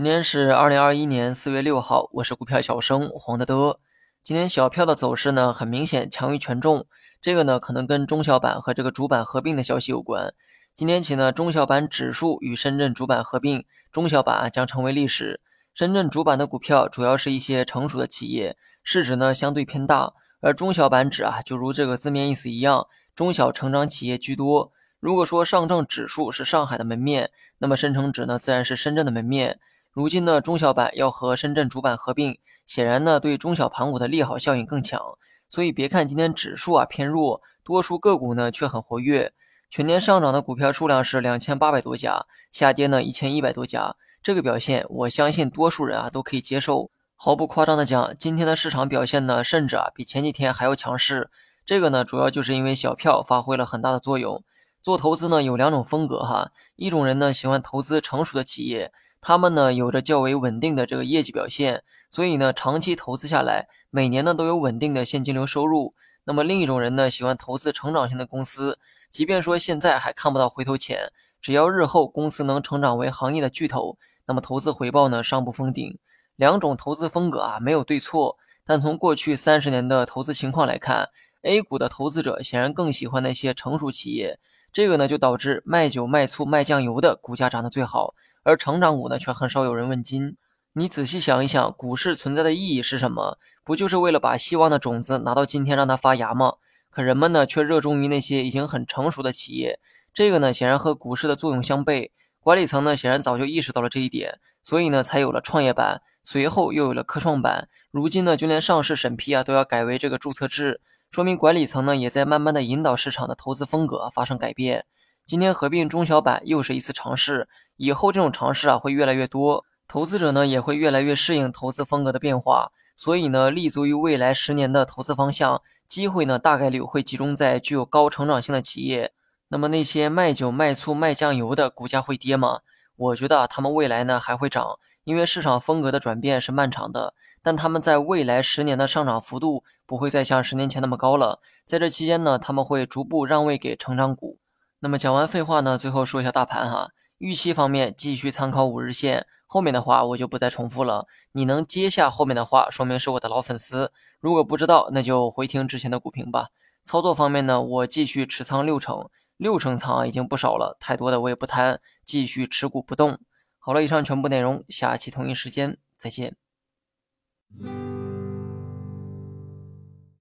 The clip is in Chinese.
今天是二零二一年四月六号，我是股票小生黄德德。今天小票的走势呢，很明显强于权重，这个呢可能跟中小板和这个主板合并的消息有关。今天起呢，中小板指数与深圳主板合并，中小板将成为历史。深圳主板的股票主要是一些成熟的企业，市值呢相对偏大，而中小板指啊，就如这个字面意思一样，中小成长企业居多。如果说上证指数是上海的门面，那么深成指呢自然是深圳的门面。如今呢，中小板要和深圳主板合并，显然呢，对中小盘股的利好效应更强。所以别看今天指数啊偏弱，多数个股呢却很活跃。全年上涨的股票数量是两千八百多家，下跌呢一千一百多家。这个表现，我相信多数人啊都可以接受。毫不夸张的讲，今天的市场表现呢，甚至啊比前几天还要强势。这个呢，主要就是因为小票发挥了很大的作用。做投资呢有两种风格哈，一种人呢喜欢投资成熟的企业。他们呢有着较为稳定的这个业绩表现，所以呢长期投资下来，每年呢都有稳定的现金流收入。那么另一种人呢喜欢投资成长型的公司，即便说现在还看不到回头钱，只要日后公司能成长为行业的巨头，那么投资回报呢上不封顶。两种投资风格啊没有对错，但从过去三十年的投资情况来看，A 股的投资者显然更喜欢那些成熟企业，这个呢就导致卖酒卖醋卖酱油的股价涨得最好。而成长股呢，却很少有人问津。你仔细想一想，股市存在的意义是什么？不就是为了把希望的种子拿到今天让它发芽吗？可人们呢，却热衷于那些已经很成熟的企业。这个呢，显然和股市的作用相悖。管理层呢，显然早就意识到了这一点，所以呢，才有了创业板，随后又有了科创板。如今呢，就连上市审批啊，都要改为这个注册制，说明管理层呢，也在慢慢的引导市场的投资风格发生改变。今天合并中小板又是一次尝试。以后这种尝试啊会越来越多，投资者呢也会越来越适应投资风格的变化，所以呢立足于未来十年的投资方向，机会呢大概率会集中在具有高成长性的企业。那么那些卖酒卖醋卖酱油的股价会跌吗？我觉得他们未来呢还会涨，因为市场风格的转变是漫长的，但他们在未来十年的上涨幅度不会再像十年前那么高了。在这期间呢，他们会逐步让位给成长股。那么讲完废话呢，最后说一下大盘哈。预期方面继续参考五日线，后面的话我就不再重复了。你能接下后面的话，说明是我的老粉丝。如果不知道，那就回听之前的股评吧。操作方面呢，我继续持仓六成，六成仓已经不少了，太多的我也不贪，继续持股不动。好了，以上全部内容，下期同一时间再见。